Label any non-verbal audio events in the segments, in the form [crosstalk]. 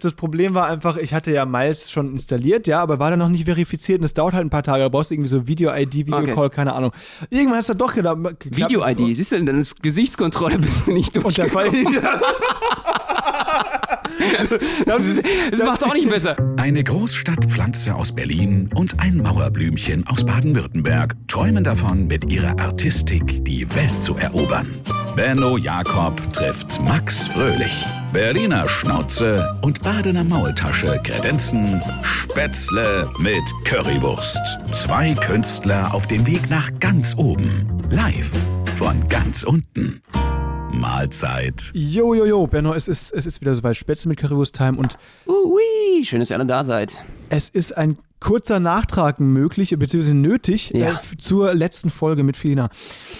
Das Problem war einfach, ich hatte ja Miles schon installiert, ja, aber war dann noch nicht verifiziert und es dauert halt ein paar Tage. Da brauchst du irgendwie so Video-ID, Videocall, Okay. keine Ahnung. Irgendwann hat es dann doch geklappt. Video-ID, siehst du, dann ist Gesichtskontrolle [laughs] bist du nicht Und der Fall. durchgekommen. [laughs] das ist, Das macht's auch nicht besser. Eine Großstadtpflanze aus Berlin und ein Mauerblümchen aus Baden-Württemberg träumen davon, mit ihrer Artistik die Welt zu erobern. Benno Jakob trifft Max Fröhlich. Berliner Schnauze und Badener Maultasche kredenzen Spätzle mit Currywurst. Zwei Künstler auf dem Weg nach ganz oben. Live von ganz unten. Mahlzeit. Jo, jo, jo, Benno, es ist, es ist wieder soweit. Spätzle mit Currywurst-Time und Ui, schön, dass ihr alle da seid. es ist ein kurzer Nachtrag möglich, beziehungsweise nötig, Ja. äh, zur letzten Folge mit Felina.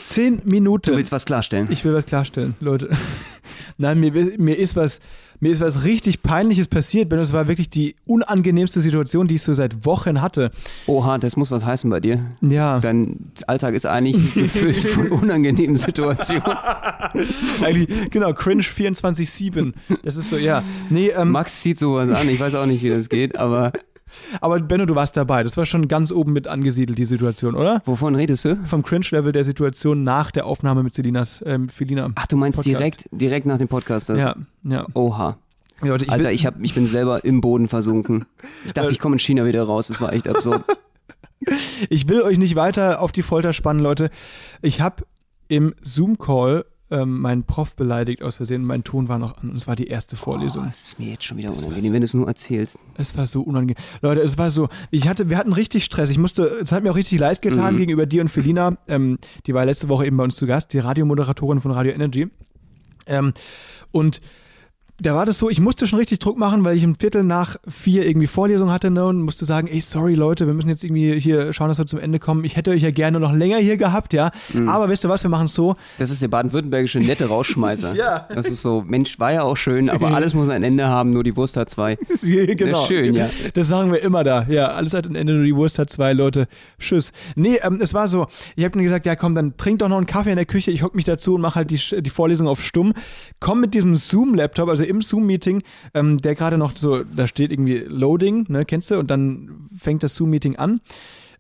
Zehn Minuten. Du willst was klarstellen? Ich will was klarstellen, Leute. [laughs] Nein, mir, mir, ist was, mir ist was richtig Peinliches passiert, Benno. Es war wirklich die unangenehmste Situation, die ich so seit Wochen hatte. Oha, das muss was heißen bei dir. Ja, Dein Alltag ist eigentlich [laughs] gefüllt von unangenehmen Situationen. [laughs] eigentlich, genau, Cringe 24-7. Das ist so, ja. Nee, ähm, Max zieht sowas an, ich weiß auch nicht, wie das geht, aber aber Benno, du warst dabei. Das war schon ganz oben mit angesiedelt, die Situation, oder? wovon redest du? Vom Cringe-Level der Situation nach der Aufnahme mit Selinas, ähm, Felina. Ach, du meinst Podcast. direkt, direkt nach dem Podcast? Das? Ja, ja. Oha. Leute, ich Alter, ich, hab, ich bin selber im Boden versunken. Ich dachte, ich komme in China wieder raus. Das war echt absurd. Ich will euch nicht weiter auf die Folter spannen, Leute. Ich habe im Zoom-Call ähm, meinen Prof beleidigt aus Versehen. Mein Ton war noch an und es war die erste Oh, Vorlesung. das ist mir jetzt schon wieder unangenehm, wenn du es nur erzählst. Es war so unangenehm. Leute, es war so, ich hatte, wir hatten richtig Stress. Ich musste, es hat mir auch richtig leid getan Mhm. gegenüber dir und Felina. Ähm, die war letzte Woche eben bei uns zu Gast, die Radiomoderatorin von Radio Energy. Ähm, und da war das so, ich musste schon richtig Druck machen, weil ich ein Viertel nach vier irgendwie Vorlesung hatte ne, und musste sagen, ey, sorry Leute, wir müssen jetzt irgendwie hier schauen, dass wir zum Ende kommen. Ich hätte euch ja gerne noch länger hier gehabt, ja. Mhm. Aber wisst ihr was, wir machen es so. Das ist der baden-württembergische nette Rausschmeißer. [laughs] Ja. Das ist so, Mensch, war ja auch schön, aber [laughs] alles muss ein Ende haben, nur die Wurst hat zwei. [laughs] genau. schön, ja. Das sagen wir immer da. Ja, alles hat ein Ende, nur die Wurst hat zwei Leute. Tschüss. Nee, ähm, es war so, ich habe dann gesagt, ja komm, dann trink doch noch einen Kaffee in der Küche, ich hock mich dazu und mache halt die, die Vorlesung auf stumm. Komm mit diesem Zoom-Laptop, also im Zoom-Meeting, ähm, der gerade noch so, da steht irgendwie Loading, ne, kennst du? Und dann fängt das Zoom-Meeting an.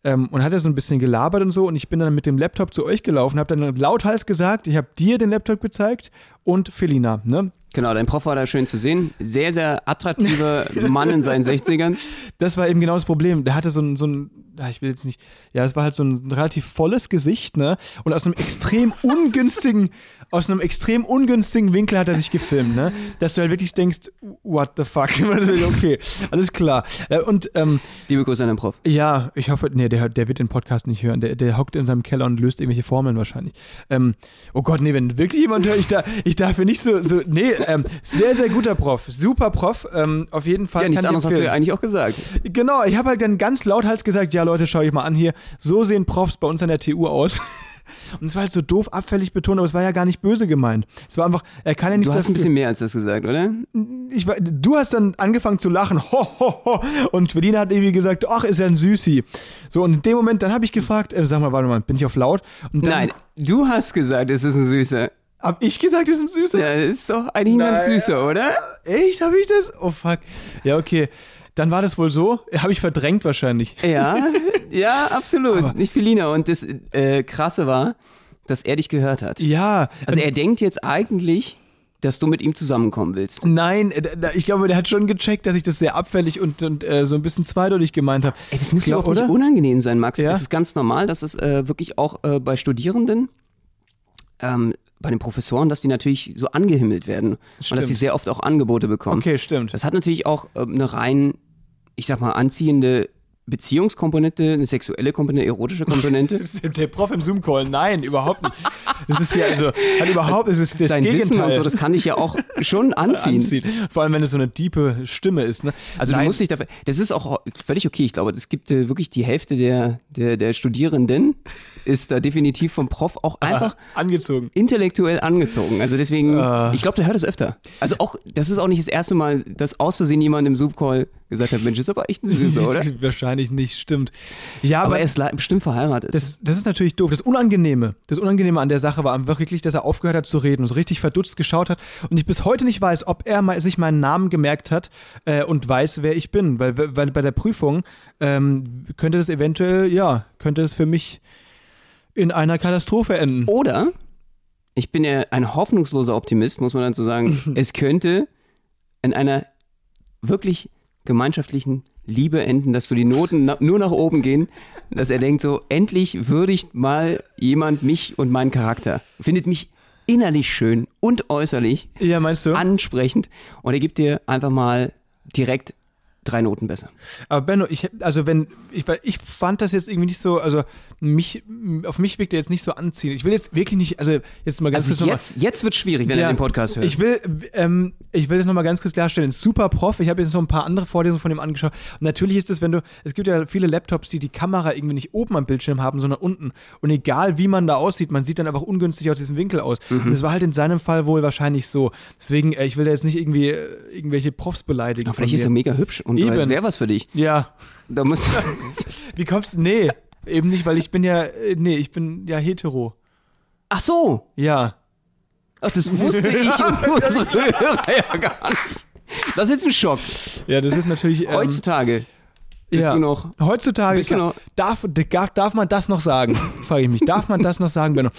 Ähm, und hat er so ein bisschen gelabert und so und ich bin dann mit dem Laptop zu euch gelaufen, habe dann lauthals gesagt, ich habe dir den Laptop gezeigt und Felina, ne? Genau, dein Prof war da schön zu sehen. Sehr, sehr attraktiver Mann in seinen [laughs] 60ern. Das war eben genau das Problem. Der hatte so ein, so ein, ich will jetzt nicht, ja, es war halt so ein relativ volles Gesicht, ne? Und aus einem extrem [laughs] ungünstigen, aus einem extrem ungünstigen Winkel hat er sich gefilmt, ne? Dass du halt wirklich denkst, what the fuck? [laughs] okay, alles klar. Äh, Und ähm, Liebe Grüße an den Prof. ja, ich hoffe, nee, der, der wird den Podcast nicht hören. Der, der hockt in seinem Keller und löst irgendwelche Formeln wahrscheinlich. Ähm, oh Gott, nee, wenn wirklich jemand hört, ich, da, ich darf ja nicht so, so nee, ähm, sehr, sehr guter Prof. Super Prof. Ähm, auf jeden Fall. Ja, nichts anderes hast du ja eigentlich auch gesagt. Genau, ich habe halt dann ganz lauthals gesagt, ja Leute, schau ich mal an hier, so sehen Profs bei uns an der TU aus. [laughs] Und es war halt so doof abfällig betont, aber es war ja gar nicht böse gemeint. Es war einfach, er kann ja nichts Du hast ein bisschen mehr als das gesagt, oder? ich war, du hast dann angefangen zu lachen, [laughs] ho, ho, ho. Und Verlina hat irgendwie gesagt, ach, ist ja ein Süßi. So, und in dem Moment, dann habe ich gefragt, äh, sag mal, warte mal, bin ich auf laut? Dann Nein, du hast gesagt, es ist ein Süßer. Hab ich gesagt, ist ein Süßer? Ja, ist doch eigentlich ganz Nein. Süßer, oder? Echt, habe ich das? Oh fuck. Ja, okay. Dann war das wohl so. Habe ich verdrängt wahrscheinlich. Ja, [laughs] ja, absolut. Aber- Nicht Felina. Und das äh, Krasse war, dass er dich gehört hat. Ja. Also ähm, er denkt jetzt eigentlich, dass du mit ihm zusammenkommen willst. Nein, äh, ich glaube, der hat schon gecheckt, dass ich das sehr abfällig und, und äh, so ein bisschen zweideutig gemeint habe. Ey, das muss ja auch nicht oder? unangenehm sein, Max. Ja? Es ist ganz normal, dass es äh, wirklich auch äh, bei Studierenden, ähm, bei den Professoren, dass die natürlich so angehimmelt werden. Und Stimmt. dass sie sehr oft auch Angebote bekommen. Okay, stimmt. Das hat natürlich auch ähm, eine rein, ich sag mal, anziehende Beziehungskomponente, eine sexuelle Komponente, erotische Komponente. [laughs] Der Prof im Zoom-Call, nein, überhaupt nicht. Das ist ja, also, hat überhaupt, das ist das Sein Gegenteil. Wissen und so, das kann dich ja auch schon [laughs] anziehen. anziehen. Vor allem, wenn es so eine diepe Stimme ist. Ne? Also du Nein, musst dich dafür, das ist auch völlig okay. Ich glaube, es gibt äh, wirklich die Hälfte der, der, der Studierenden, ist da definitiv vom Prof auch einfach Angezogen. intellektuell angezogen. Also deswegen, Ah. ich glaube, der hört es öfter. Also auch, das ist auch nicht das erste Mal, dass aus Versehen jemand im Zoom-Call gesagt hat, Mensch, ist aber echt ein Süßer, [laughs] oder? Wahrscheinlich nicht, stimmt. Ja, aber, Aber er ist bestimmt verheiratet. das, das ist natürlich doof. Das Unangenehme, das Unangenehme an der Sache war einfach wirklich, dass er aufgehört hat zu reden und so richtig verdutzt geschaut hat und ich bis heute nicht weiß, ob er mal, sich meinen Namen gemerkt hat äh, und weiß, wer ich bin. Weil, weil bei der Prüfung ähm, könnte das eventuell, ja, könnte es für mich in einer Katastrophe enden. Oder, ich bin ja ein hoffnungsloser Optimist, muss man so sagen, [laughs] es könnte in einer wirklich gemeinschaftlichen Liebe enden, dass so die Noten na nur nach oben gehen, dass er denkt so, endlich würdigt mal jemand mich und meinen Charakter. Findet mich innerlich schön und äußerlich Ja, meinst du? ansprechend und er gibt dir einfach mal direkt drei Noten besser. Aber Benno, ich also wenn ich ich fand das jetzt irgendwie nicht so, also mich auf mich wirkt er jetzt nicht so anziehend. Ich will jetzt wirklich nicht, also jetzt mal ganz kurz Also noch mal- jetzt, jetzt wird schwierig, wenn Ja, er den Podcast hört. Ich will, ähm, ich will das nochmal ganz kurz klarstellen. Super Prof, ich habe jetzt noch ein paar andere Vorlesungen von ihm angeschaut. Und natürlich ist es, wenn du, es gibt ja viele Laptops, die die Kamera irgendwie nicht oben am Bildschirm haben, sondern unten. Und egal wie man da aussieht, man sieht dann einfach ungünstig aus diesem Winkel aus. Mhm. Und das war halt in seinem Fall wohl wahrscheinlich so. Deswegen, äh, ich will da jetzt nicht irgendwie äh, irgendwelche Profs beleidigen. Aber vielleicht ist er mega hübsch und Eben. das wäre was für dich. Ja. Da muss, [laughs] [laughs] Wie kommst du? Nee, eben nicht, weil ich bin ja, äh, nee, ich bin ja hetero. Ach so, Ja. Ach, das wusste ich und [laughs] unsere Hörer ja gar nicht. Das ist jetzt ein Schock. Ja, das ist natürlich. Ähm, Heutzutage bist ja. du noch. Heutzutage Bist du klar, noch- darf, darf, darf man das noch sagen? [laughs] Frage ich mich. Darf man das noch sagen, Benno?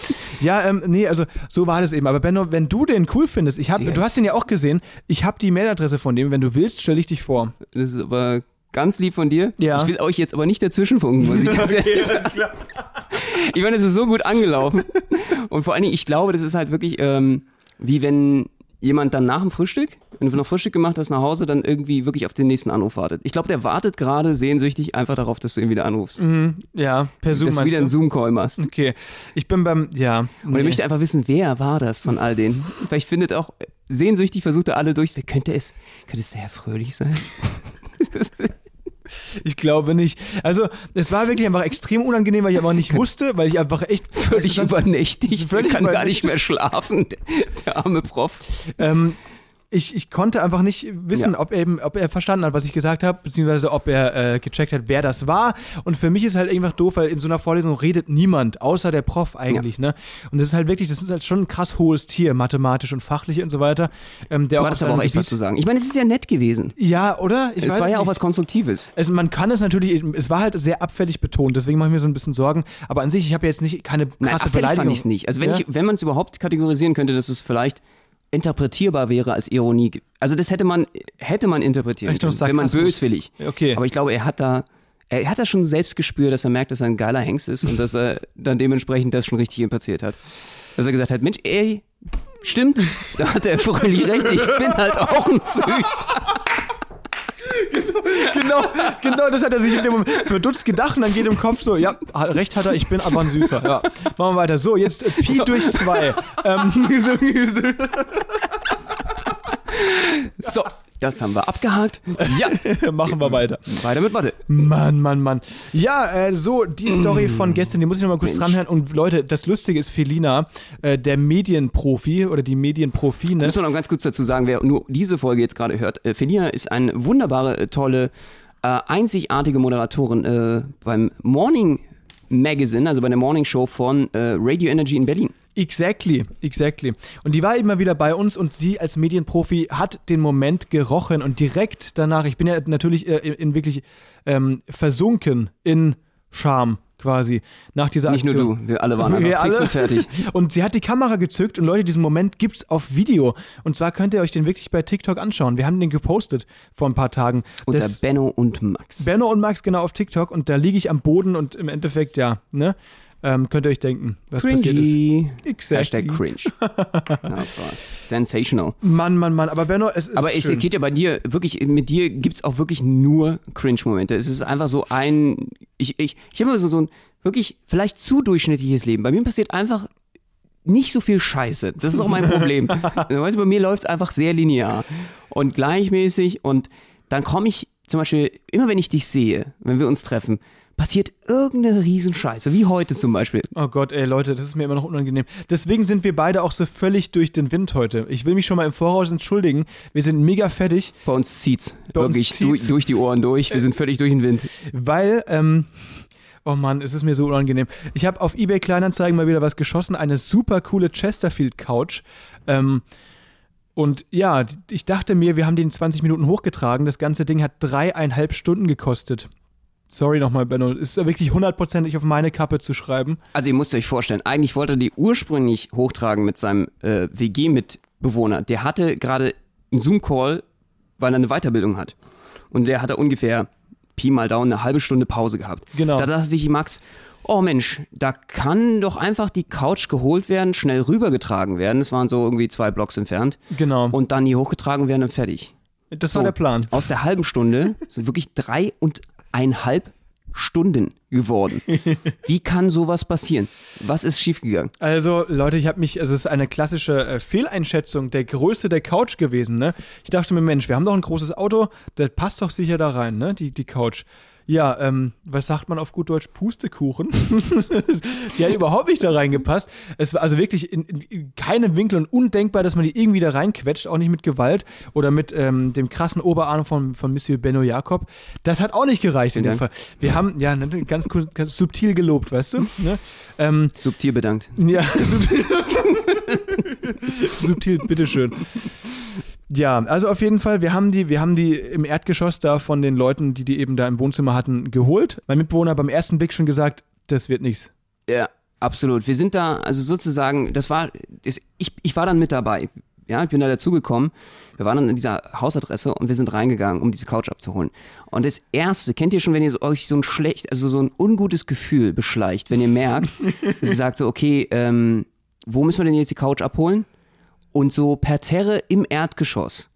Ja, ähm, nee, also so war das eben. Aber Benno, wenn du den cool findest, ich hab, Yes. du hast ihn ja auch gesehen, ich habe die Mailadresse von dem. Wenn du willst, stelle ich dich vor. Das ist aber ganz lieb von dir. Ja. Ich will euch jetzt aber nicht dazwischenfunken, muss ich [laughs] ganz ehrlich sagen. Ich meine, es ist so gut angelaufen. [laughs] Und vor allen Dingen, ich glaube, das ist halt wirklich ähm, wie wenn jemand dann nach dem Frühstück, wenn du noch Frühstück gemacht hast, nach Hause, dann irgendwie wirklich auf den nächsten Anruf wartet. Ich glaube, der wartet gerade sehnsüchtig einfach darauf, dass du ihn wieder anrufst. Ja, per Zoom dass du wieder einen? Zoom-Call machst. Okay, ich bin beim, ja. Und er möchte einfach wissen, wer war das von all denen. Vielleicht findet auch sehnsüchtig, versucht er alle durch. Wer könnte es? Könnte es der Herr Fröhlich sein? [laughs] Ich glaube nicht. Also, es war wirklich einfach extrem unangenehm, weil ich aber nicht wusste, weil ich einfach echt völlig übernächtigt. Der kann gar übernächtigt. nicht mehr schlafen, der, der arme Prof. Ähm, ich, ich konnte einfach nicht wissen, Ja. ob, er eben, ob er verstanden hat, was ich gesagt habe, beziehungsweise ob er äh, gecheckt hat, wer das war. Und für mich ist halt einfach doof, weil in so einer Vorlesung redet niemand, außer der Prof eigentlich. Ne? Und das ist halt wirklich, das ist halt schon ein krass hohes Tier, mathematisch und fachlich und so weiter. Ähm, der auf hattest aber auch echt was Gebiet- zu sagen. Ich meine, es ist ja nett gewesen. Ja, oder? Ich es war ja auch was Konstruktives. Also man kann es natürlich, es war halt sehr abfällig betont, deswegen mache ich mir so ein bisschen Sorgen. Aber an sich, ich habe jetzt nicht keine krasse Nein, abfällig Beleidigung. fand ich es nicht. Also wenn, Ja? ich, wenn man es überhaupt kategorisieren könnte, dass es vielleicht interpretierbar wäre als Ironie. Also das hätte man, hätte man interpretieren Richtung können, wenn man Sarkasmus. böswillig. Okay. Aber ich glaube, er hat da, er hat da schon selbst gespürt, dass er merkt, dass er ein geiler Hengst ist und dass er dann dementsprechend das schon richtig interpretiert hat. Dass er gesagt hat, Mensch, ey, stimmt, da hat der Fröhlich recht, ich bin halt auch ein Süß. [laughs] genau, genau, das hat er sich in dem Moment verdutzt gedacht und dann geht im Kopf so, ja, recht hat er, ich bin aber ein Süßer. Ja. Machen wir weiter. So, jetzt äh, Pi durch zwei. Ähm, [laughs] so, so. So, das haben wir abgehakt. Ja, [laughs] Machen wir weiter. weiter mit Mathe. Mann, Mann, Mann. Ja, äh, so, die Story von gestern, die muss ich noch mal kurz Mensch. dranhören. Und Leute, das Lustige ist, Felina, äh, der Medienprofi oder die Medienprofine. Müssen wir noch ganz kurz dazu sagen, wer nur diese Folge jetzt gerade hört. Äh, Felina ist eine wunderbare, äh, tolle, äh, einzigartige Moderatorin äh, beim Morning Magazine, also bei der Morning Show von Radio Energy in Berlin. Exactly, exactly. Und die war immer wieder bei uns und sie als Medienprofi hat den Moment gerochen und direkt danach, ich bin ja natürlich äh, in, in wirklich ähm, versunken in Scham quasi nach dieser Nicht nur Aktion. du, wir alle waren einfach Wir fix alle. und fertig. [laughs] Und sie hat die Kamera gezückt und Leute, diesen Moment gibt's auf Video. Und zwar könnt ihr euch den wirklich bei TikTok anschauen. Wir haben den gepostet vor ein paar Tagen. Unter Das- Benno und Max. Benno und Max genau auf TikTok und da liege ich am Boden und im Endeffekt, ja, ne? Ähm, könnt ihr euch denken, was passiert ist. Cringy. Exactly. Hashtag cringe. [laughs] Das war sensational. Mann, Mann, Mann. Aber Benno, es ist Aber es schön. geht ja bei dir wirklich, mit dir gibt es auch wirklich nur Cringe-Momente. Es ist einfach so ein, ich, ich, ich habe immer so, so ein wirklich vielleicht zu durchschnittliches Leben. Bei mir passiert einfach nicht so viel Scheiße. Das ist auch mein Problem. [laughs] weißt du, bei mir läuft es einfach sehr linear und gleichmäßig und dann komme ich zum Beispiel, immer wenn ich dich sehe, wenn wir uns treffen, passiert irgendeine Riesenscheiße, wie heute zum Beispiel. Oh Gott, ey Leute, das ist mir immer noch unangenehm. Deswegen sind wir beide auch so völlig durch den Wind heute. Ich will mich schon mal im Voraus entschuldigen. Wir sind mega fertig, Bei uns zieht's. Bei uns Wirklich zieht's. Durch, durch die Ohren durch. Wir sind völlig durch den Wind. weil, ähm, oh Mann, es ist mir so unangenehm. Ich habe auf eBay Kleinanzeigen mal wieder was geschossen, eine super coole Chesterfield Couch. Ähm, und ja, ich dachte mir, wir haben den 20 Minuten hochgetragen. Das ganze Ding hat dreieinhalb Stunden gekostet. Sorry nochmal, Benno. Ist wirklich hundertprozentig auf meine Kappe zu schreiben. Also ihr müsst euch vorstellen, eigentlich wollte er die ursprünglich hochtragen mit seinem äh, WG-Mitbewohner. Der hatte gerade einen Zoom-Call, weil er eine Weiterbildung hat. Und der hatte ungefähr Pi mal Daumen eine halbe Stunde Pause gehabt. Genau. Da dachte sich Max, oh Mensch, da kann doch einfach die Couch geholt werden, schnell rübergetragen werden. Das waren so irgendwie zwei Blocks entfernt. Genau. Und dann hier hochgetragen werden und fertig. das So, war der Plan. Aus der halben Stunde sind wirklich dreieinhalb Stunden geworden. [laughs] Wie kann sowas passieren? Was ist schiefgegangen? Also, Leute, ich habe mich, also es ist eine klassische äh, Fehleinschätzung der Größe der Couch gewesen, ne? Ich dachte mir, Mensch, wir haben doch ein großes Auto, das passt doch sicher da rein, ne? Die, die Couch. Ja, ähm, was sagt man auf gut Deutsch? Pustekuchen. [laughs] die hat überhaupt nicht da reingepasst. Es war also wirklich in, in, in keinem Winkel und undenkbar, dass man die irgendwie da reinquetscht, auch nicht mit Gewalt oder mit ähm, dem krassen Oberarm von, von Monsieur Benno Jakob. Das hat auch nicht gereicht in Vielen dem Fall. Wir haben, ja, ne, ganz, ganz subtil gelobt, weißt du? Ne? Ähm, Subtil bedankt. ja, [laughs] subtil. subtil, bitteschön. Ja, also auf jeden Fall, wir haben die, wir haben die im Erdgeschoss da von den Leuten, die die eben da im Wohnzimmer hatten, geholt. Mein Mitbewohner hat beim ersten Blick schon gesagt, das wird nichts. Ja, absolut. Wir sind da, also sozusagen, das war, das, ich, ich war dann mit dabei. Ja, ich bin da dazugekommen. Wir waren dann in dieser Hausadresse und wir sind reingegangen, um diese Couch abzuholen. Und das erste, kennt ihr schon, wenn ihr euch so ein schlecht, also so ein ungutes Gefühl beschleicht, wenn ihr merkt, [laughs] dass ihr sagt so, okay, ähm, wo müssen wir denn jetzt die Couch abholen? Und so Parterre im Erdgeschoss,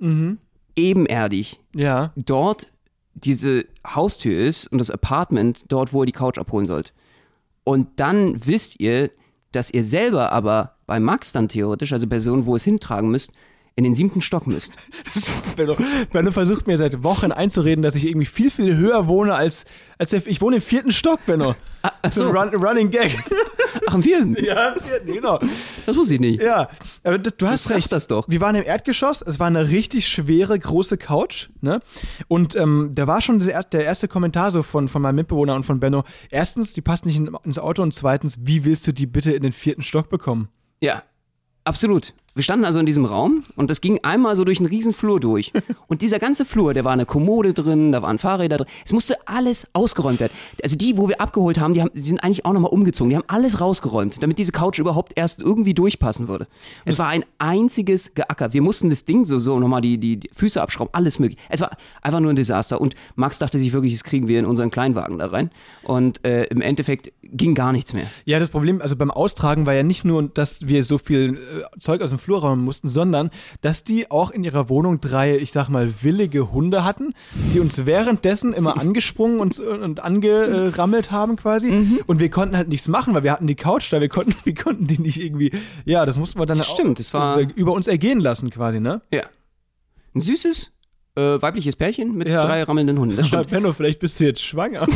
ebenerdig, Ja, dort diese Haustür ist und das Apartment dort, wo ihr die Couch abholen sollt. Und dann wisst ihr, dass ihr selber aber bei Max dann theoretisch, also Person, wo ihr es hintragen müsst, in den siebten Stock müsst. [laughs] Benno, Benno versucht mir seit Wochen einzureden, dass ich irgendwie viel, viel höher wohne als, als der, ich wohne im vierten Stock, Benno. ach so ein so. Run, Running Gag. [laughs] Ach, im vierten? [laughs] ja, im vierten, genau. Das wusste ich nicht. Ja, aber du hast sag recht. das doch. Wir waren im Erdgeschoss, es war eine richtig schwere, große Couch, ne? Und ähm, da war schon der, erste Kommentar so von, von meinem Mitbewohner und von Benno. Erstens, die passt nicht in, ins Auto und zweitens, wie willst du die bitte in den vierten Stock bekommen? Ja, absolut. Wir standen also in diesem Raum und das ging einmal so durch einen riesen Flur durch. [laughs] Und dieser ganze Flur, da war eine Kommode drin, da waren Fahrräder drin. Es musste alles ausgeräumt werden. Also die, wo wir abgeholt haben, die, haben, die sind eigentlich auch nochmal umgezogen. Die haben alles rausgeräumt, damit diese Couch überhaupt erst irgendwie durchpassen würde. Es war ein einziges Geacker. Wir mussten das Ding so, so nochmal die, die, die Füße abschrauben, alles möglich. Es war einfach nur ein Desaster. Und Max dachte sich wirklich, das kriegen wir in unseren Kleinwagen da rein. Und äh, im Endeffekt ging gar nichts mehr. Ja, das Problem, also beim Austragen war ja nicht nur, dass wir so viel äh, Zeug aus dem Flur räumen mussten, sondern dass die auch in ihrer Wohnung drei, ich sag mal, willige Hunde hatten, die uns währenddessen immer [laughs] angesprungen und, und angerammelt haben quasi. Und wir konnten halt nichts machen, weil wir hatten die Couch da, wir konnten, [laughs] wir konnten die nicht irgendwie, ja, das mussten wir dann Das auch stimmt, das war- äh, über uns ergehen lassen quasi, ne? Ja. Ein süßes, äh, weibliches Pärchen mit Ja. drei rammelnden Hunden. Das [laughs] stimmt. Benno, vielleicht bist du jetzt schwanger.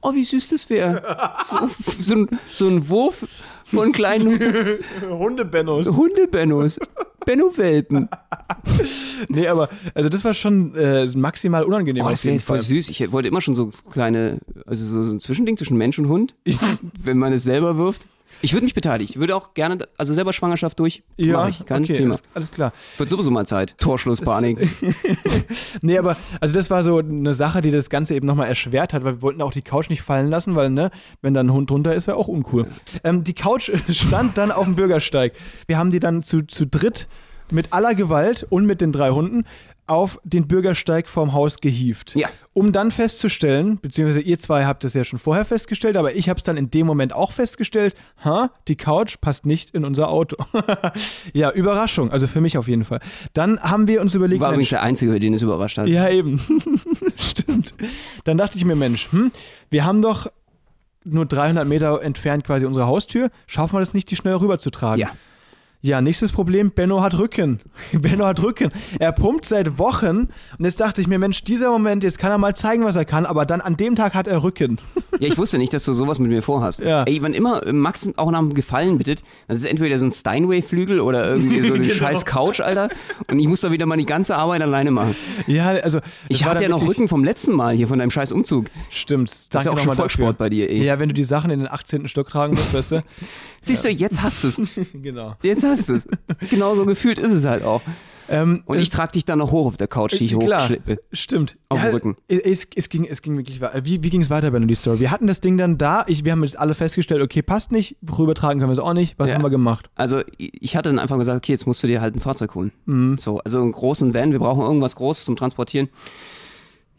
Oh, wie süß das wäre. So, so, ein, so ein Wurf von kleinen [laughs] Hunde-Bennos. Hundebennos. Benno-Welpen. Nee, aber, also das war schon äh, maximal unangenehm. Oh, auf das wäre voll süß. Ich wollte immer schon so kleine, also so, so ein Zwischending zwischen Mensch und Hund, wenn man es selber wirft. Ich würde mich beteiligen. Ich würde auch gerne, also selber Schwangerschaft durch, Ja, ich, kein okay, Thema. Alles, alles klar. Wird sowieso mal Zeit. Torschlusspanik. [laughs] Nee, aber also das war so eine Sache, die das Ganze eben nochmal erschwert hat, weil wir wollten auch die Couch nicht fallen lassen, weil, ne, wenn da ein Hund drunter ist, wäre auch uncool. Ähm, die Couch [laughs] stand dann auf dem Bürgersteig. Wir haben die dann zu, zu dritt mit aller Gewalt und mit den drei Hunden auf den Bürgersteig vorm Haus gehievt. Ja. Um dann festzustellen, beziehungsweise ihr zwei habt es ja schon vorher festgestellt, aber ich habe es dann in dem Moment auch festgestellt, ha, die Couch passt nicht in unser Auto. [laughs] ja, Überraschung, also für mich auf jeden Fall. Dann haben wir uns überlegt, War übrigens der Einzige, den es überrascht hat. ja, eben. [laughs] Stimmt. Dann dachte ich mir, Mensch, hm, wir haben doch nur 300 Meter entfernt quasi unsere Haustür. Schaffen wir das nicht, die schnell rüberzutragen? Ja. Ja, nächstes Problem, Benno hat Rücken. [laughs] Benno hat Rücken. Er pumpt seit Wochen und jetzt dachte ich mir, Mensch, dieser Moment, jetzt kann er mal zeigen, was er kann, aber dann an dem Tag hat er Rücken. Ja, ich wusste nicht, dass du sowas mit mir vorhast. Ja. Ey, wann immer Max auch nach einem Gefallen bittet, das ist entweder so ein Steinway-Flügel oder irgendwie so [laughs] eine Genau. scheiß Couch, Alter. Und ich muss da wieder mal die ganze Arbeit alleine machen. Ja, also. Ich hatte ja noch Rücken vom letzten Mal hier von deinem scheiß Umzug. Stimmt. Das ist ja auch schon Volkssport dafür. bei dir, ey. Ja, wenn du die Sachen in den 18. Stock tragen musst, weißt du? [laughs] Siehst du, jetzt hast du es. [laughs] genau. Jetzt hast du es. Genau so gefühlt ist es halt auch. Ähm, Und ich trage dich dann noch hoch auf der Couch, die ich Klar, hochschleppe. stimmt. Auf dem Rücken. Es, es, ging, es ging wirklich weiter. Wie, wie ging es weiter, Benno, die Story? Wir hatten das Ding dann da, ich, wir haben jetzt alle festgestellt, okay, passt nicht, rübertragen können wir es auch nicht. Was Ja. haben wir gemacht? Also ich hatte dann einfach gesagt, okay, jetzt musst du dir halt ein Fahrzeug holen. Mhm. So, also einen großen Van, wir brauchen irgendwas Großes zum Transportieren.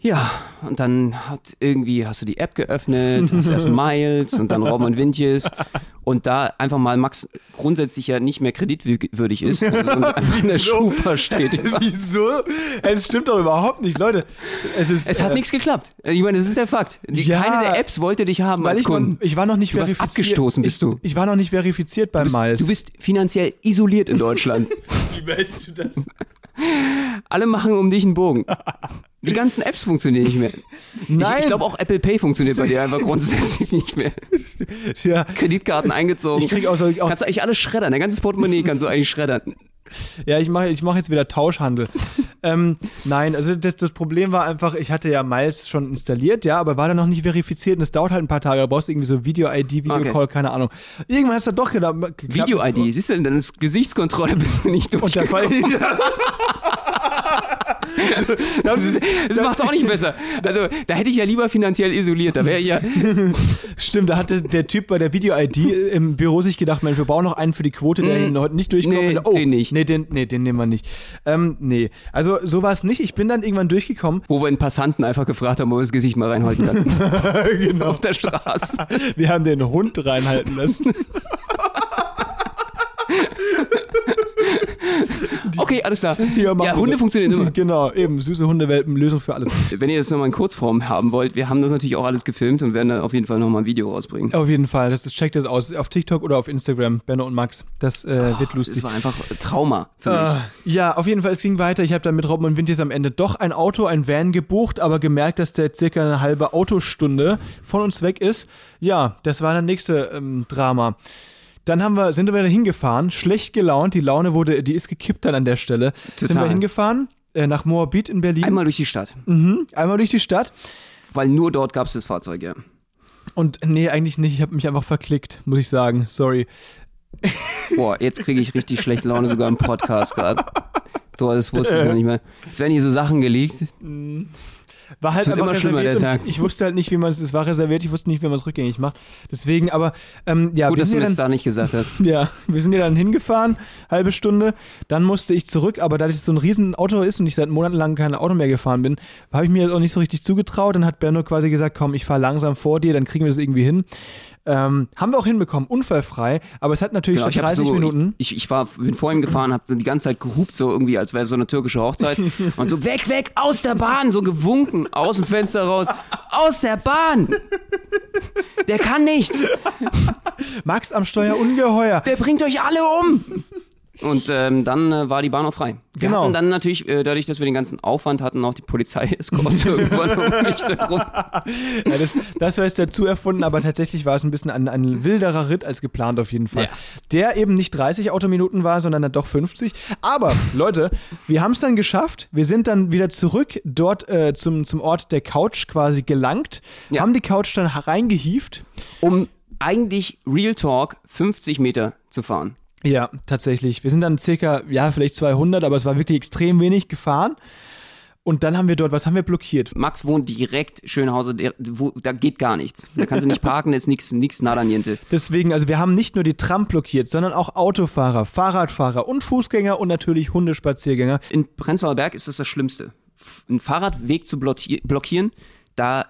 Ja, und dann hat irgendwie, hast du die App geöffnet, hast erst [laughs] Miles und dann Robben und Windjes und da einfach mal Max grundsätzlich ja nicht mehr kreditwürdig ist und [laughs] einfach in der Wieso? Schufa steht. [laughs] Wieso? Es stimmt doch überhaupt nicht, Leute. Es, ist, Es hat äh, nichts geklappt. Ich meine, das ist der Fakt. Die, Ja, keine der Apps wollte dich haben Weil als ich, noch, Kunden. ich war noch nicht Du warst verifiziert. abgestoßen, bist ich, du. Ich war noch nicht verifiziert bei Du bist, Miles. du bist finanziell isoliert in Deutschland. Wie weißt du das? Alle machen um dich einen Bogen. Die ganzen Apps funktionieren nicht mehr. Nein. Ich, ich glaube auch Apple Pay funktioniert bei dir einfach [laughs] grundsätzlich nicht mehr. Ja. Kreditkarten eingezogen. Ich krieg auch so- auch- kannst du eigentlich alles schreddern. Dein ganzes Portemonnaie kannst du eigentlich schreddern. Ja, ich mache ich mach jetzt wieder Tauschhandel. [laughs] ähm, nein, also das, das Problem war einfach, ich hatte ja Miles schon installiert, ja, aber war dann noch nicht verifiziert und es dauert halt ein paar Tage. Da brauchst du irgendwie so Video-ID, Videocall, Okay. keine Ahnung. Irgendwann es dann doch geklappt. Video-ID, siehst du, dann ist Gesichtskontrolle [laughs] bist du nicht Und der Fall. [laughs] [laughs] das ist, Das macht's auch nicht besser. Also, da hätte ich ja lieber finanziell isoliert. Da wäre ich ja. [laughs] stimmt, da hatte der Typ bei der Video-ID im Büro sich gedacht, Mensch, wir brauchen noch einen für die Quote, der heute nicht durchkommt. Mm. Nee, oh, den nicht. Nee den, nee, den nehmen wir nicht. Ähm, nee, also so war es nicht. Ich bin dann irgendwann durchgekommen. Wo wir einen Passanten einfach gefragt haben, ob er das Gesicht mal reinhalten kann. [laughs] genau. Auf der Straße. Wir haben den Hund reinhalten lassen. Okay, alles klar. Ja, Ja, Hunde so. funktionieren immer. Genau, eben. Süße Hundewelpen, Lösung für alles. [laughs] Wenn ihr das nochmal in Kurzform haben wollt, wir haben das natürlich auch alles gefilmt und werden da auf jeden Fall nochmal ein Video rausbringen. Auf jeden Fall. Das ist, checkt das aus. Auf TikTok oder auf Instagram. Benno und Max. Das äh, wird lustig. Das war einfach Trauma für mich. Äh, ja, auf jeden Fall, es ging weiter. Ich habe dann mit Robben und Wintis am Ende doch ein Auto, ein Van gebucht, aber gemerkt, dass der circa eine halbe Autostunde von uns weg ist. Ja, das war das nächste ähm, Drama. Dann haben wir, sind wir hingefahren, schlecht gelaunt, die Laune wurde, die ist gekippt dann an der Stelle. Sind Total. wir hingefahren äh, nach Moabit in Berlin. Einmal durch die Stadt. Mhm, einmal durch die Stadt. Weil nur dort gab es das Fahrzeug, ja. Und nee, eigentlich nicht. Ich habe mich einfach verklickt, muss ich sagen. Sorry. Boah, jetzt kriege ich richtig schlechte Laune sogar im Podcast gerade. So, das wusste ich noch nicht mehr. Jetzt werden hier so Sachen geleakt. War halt einfach schlimmer, reserviert ich, ich wusste halt nicht, wie man es, es war reserviert, ich wusste nicht, wie man es rückgängig macht. Deswegen, aber ähm, ja, Gut, dass du mir das da nicht gesagt hast. [laughs] ja, wir sind ja dann hingefahren, halbe Stunde, dann musste ich zurück, aber dadurch, dass es so ein riesen Auto ist und ich seit Monaten lang kein Auto mehr gefahren bin, habe ich mir das auch nicht so richtig zugetraut. Dann hat Berno quasi gesagt, komm, ich fahre langsam vor dir, dann kriegen wir das irgendwie hin. Ähm, haben wir auch hinbekommen, unfallfrei, aber es hat natürlich Genau, schon ich, hab 30 so, Minuten. Ich, ich war, bin vor ihm gefahren, habe die ganze Zeit gehupt, so irgendwie, als wäre es so eine türkische Hochzeit. [laughs] Und so, weg, weg, aus der Bahn, so gewunken, aus dem Fenster raus. Aus der Bahn! Der kann nichts! Max am Steuer ungeheuer. Der bringt euch alle um! Und ähm, dann äh, war die Bahn auch frei. Wir Genau. hatten dann natürlich, äh, dadurch, dass wir den ganzen Aufwand hatten, auch die Polizei eskorte irgendwann [laughs] um mich herum. Ja, das, das war jetzt dazu erfunden, aber tatsächlich war es ein bisschen ein, ein wilderer Ritt als geplant auf jeden Fall. Ja. Der eben nicht 30 Autominuten war, sondern dann doch 50. Aber Leute, wir haben es dann geschafft. Wir sind dann wieder zurück dort äh, zum, zum Ort der Couch quasi gelangt, Ja. haben die Couch dann reingehieft. Um eigentlich Real Talk 50 Meter zu fahren. Ja, tatsächlich. Wir sind dann circa, ja, vielleicht 200, aber es war wirklich extrem wenig gefahren. Und dann haben wir dort, was haben wir blockiert? Max wohnt direkt Schönhauser, der, wo, da geht gar nichts. Da kannst du nicht parken, da ist nichts nix nada niente. [laughs] Deswegen, also wir haben nicht nur die Tram blockiert, sondern auch Autofahrer, Fahrradfahrer und Fußgänger und natürlich Hundespaziergänger. In Prenzlauer Berg ist das das Schlimmste. Einen Fahrradweg zu blocki- blockieren, da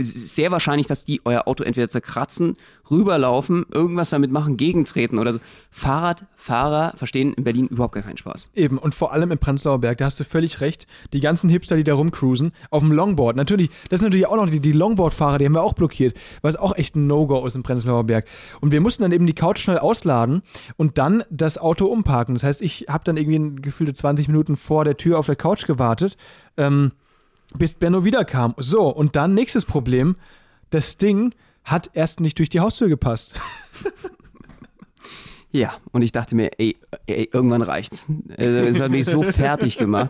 sehr wahrscheinlich, dass die euer Auto entweder zerkratzen, rüberlaufen, irgendwas damit machen, gegentreten oder so. Fahrradfahrer verstehen in Berlin überhaupt gar keinen Spaß. Eben, und vor allem im Prenzlauer Berg, da hast du völlig recht. Die ganzen Hipster, die da rumcruisen, auf dem Longboard. Natürlich, das sind natürlich auch noch die, die Longboard-Fahrer, die haben wir auch blockiert, es auch echt ein No-Go ist im Prenzlauer Berg. Und wir mussten dann eben die Couch schnell ausladen und dann das Auto umparken. Das heißt, ich habe dann irgendwie gefühlte 20 Minuten vor der Tür auf der Couch gewartet, ähm, bis Benno wiederkam. So, und dann nächstes Problem. Das Ding hat erst nicht durch die Haustür gepasst. [laughs] Ja, und ich dachte mir, ey, ey irgendwann reicht's. Also, Es hat mich so [laughs] fertig gemacht.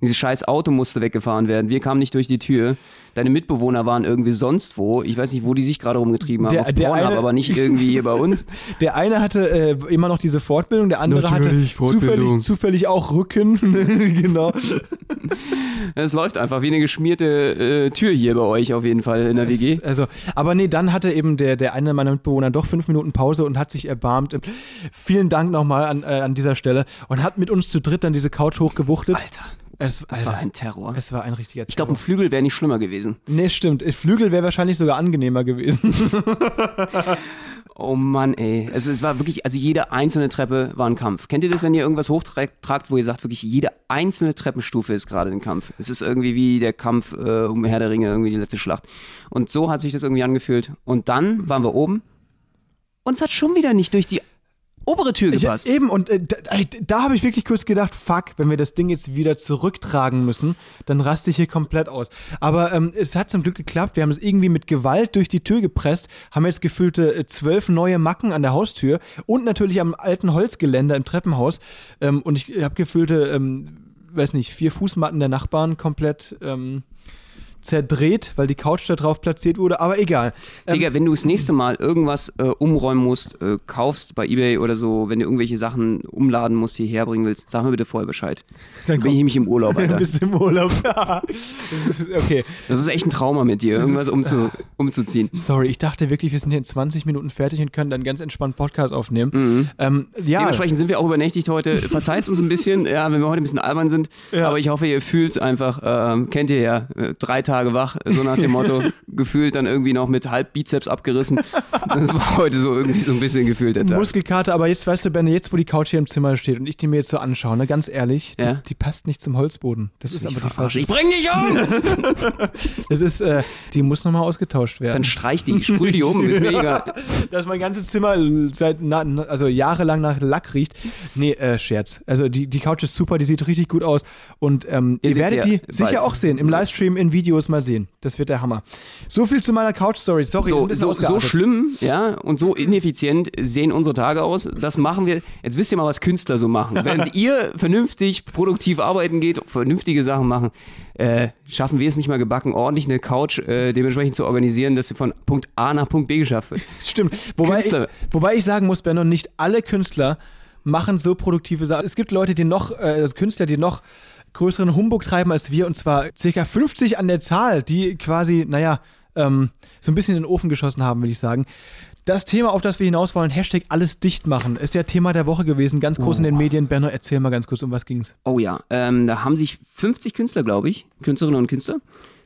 Dieses scheiß Auto musste weggefahren werden. Wir kamen nicht durch die Tür. Deine Mitbewohner waren irgendwie sonst wo. Ich weiß nicht, wo die sich gerade rumgetrieben haben. Der- Auf der eine- aber nicht irgendwie hier bei uns. [laughs] Der eine hatte äh, immer noch diese Fortbildung, der andere Natürlich, hatte zufällig, Fortbildung. zufällig auch Rücken. genau. Es läuft einfach wie eine geschmierte äh, Tür hier bei euch auf jeden Fall in der WG. Es- Also, aber nee, dann hatte eben der, der eine meiner Mitbewohner doch fünf Minuten Pause und hat sich erbarmt. Vielen Dank nochmal an, äh, an dieser Stelle und hat mit uns zu dritt dann diese Couch hochgewuchtet. Alter, Es, das war ein Terror. es war ein richtiger Ich glaube, ein Flügel wäre nicht schlimmer gewesen. Nee, stimmt. Flügel wäre wahrscheinlich sogar angenehmer gewesen. [laughs] Oh Mann, ey. Es, es war wirklich, also jede einzelne Treppe war ein Kampf. Kennt ihr das, wenn ihr irgendwas hochtragt, wo ihr sagt, wirklich jede einzelne Treppenstufe ist gerade ein Kampf? Es ist irgendwie wie der Kampf äh, um Herr der Ringe, irgendwie die letzte Schlacht. Und so hat sich das irgendwie angefühlt. Und dann waren wir oben und es hat schon wieder nicht durch die obere Tür Ich, gepasst. eben, und äh, da, da habe ich wirklich kurz gedacht, fuck, wenn wir das Ding jetzt wieder zurücktragen müssen, dann raste ich hier komplett aus. Aber ähm, es hat zum Glück geklappt. Wir haben es irgendwie mit Gewalt durch die Tür gepresst, haben jetzt gefühlte äh, zwölf neue Macken an der Haustür und natürlich am alten Holzgeländer im Treppenhaus. Ähm, und ich habe gefühlte, ähm, weiß nicht, vier Fußmatten der Nachbarn komplett ähm, zerdreht, weil die Couch da drauf platziert wurde, aber egal. Ähm, Digga, wenn du das nächste Mal irgendwas äh, umräumen musst, äh, kaufst bei Ebay oder so, wenn du irgendwelche Sachen umladen musst, hierher bringen willst, sag mir bitte vorher Bescheid. Dann bin ich nämlich im Urlaub, [laughs] du Alter. bist im Urlaub. [laughs] das ist, okay. Das ist echt ein Trauma mit dir, irgendwas umzu, umzuziehen. Sorry, ich dachte wirklich, wir sind hier in 20 Minuten fertig und können dann ganz entspannt Podcast aufnehmen. Ähm, ja, Dementsprechend sind wir auch übernächtigt heute. Verzeiht uns ein bisschen, ja, wenn wir heute ein bisschen albern sind. Ja. Aber ich hoffe, ihr fühlt es einfach. Ähm, kennt ihr ja, äh, drei Tage wach, so nach dem Motto, [laughs] gefühlt dann irgendwie noch mit halb Bizeps abgerissen. Das war heute so irgendwie so ein bisschen gefühlt der Tag. Muskelkater, aber jetzt weißt du, Benne, jetzt wo die Couch hier im Zimmer steht und ich die mir jetzt so anschaue, ne, ganz ehrlich, Ja. die, die passt nicht zum Holzboden. Das ist Mich aber die falsche. Ich bring dich um! [laughs] Das ist, äh, die muss nochmal ausgetauscht werden. Dann streich die, sprüh die um, ist mir [laughs] egal. Dass mein ganzes Zimmer seit na, also jahrelang nach Lack riecht. Nee, äh, Scherz. Also die, die Couch ist super, die sieht richtig gut aus. Und ähm, Ihr ihr werdet die sicher auch sehen. Im Livestream, in Videos mal sehen. Das wird der Hammer. So viel zu meiner Couch-Story. Sorry, So, so, so schlimm, ja, und so ineffizient sehen unsere Tage aus. Das machen wir. Jetzt wisst ihr mal, was Künstler so machen. [laughs] Während ihr vernünftig, produktiv arbeiten geht, vernünftige Sachen machen, äh, schaffen wir es nicht mal gebacken, ordentlich eine Couch äh, dementsprechend zu organisieren, dass sie von Punkt A nach Punkt B geschafft wird. [laughs] Stimmt. Wobei ich, wobei ich sagen muss, Benno, nicht alle Künstler machen so produktive Sachen. Es gibt Leute, die noch, äh, also Künstler, die noch größeren Humbug treiben als wir, und zwar circa 50 an der Zahl, die quasi, naja, ähm, so ein bisschen in den Ofen geschossen haben, will ich sagen. Das Thema, auf das wir hinaus wollen, Hashtag alles dicht machen, ist ja Thema der Woche gewesen, ganz groß in den Medien. Benno, erzähl mal ganz kurz, um was ging's. Oh ja, ähm, da haben sich 50 Künstler, glaube ich, Künstlerinnen und Künstler,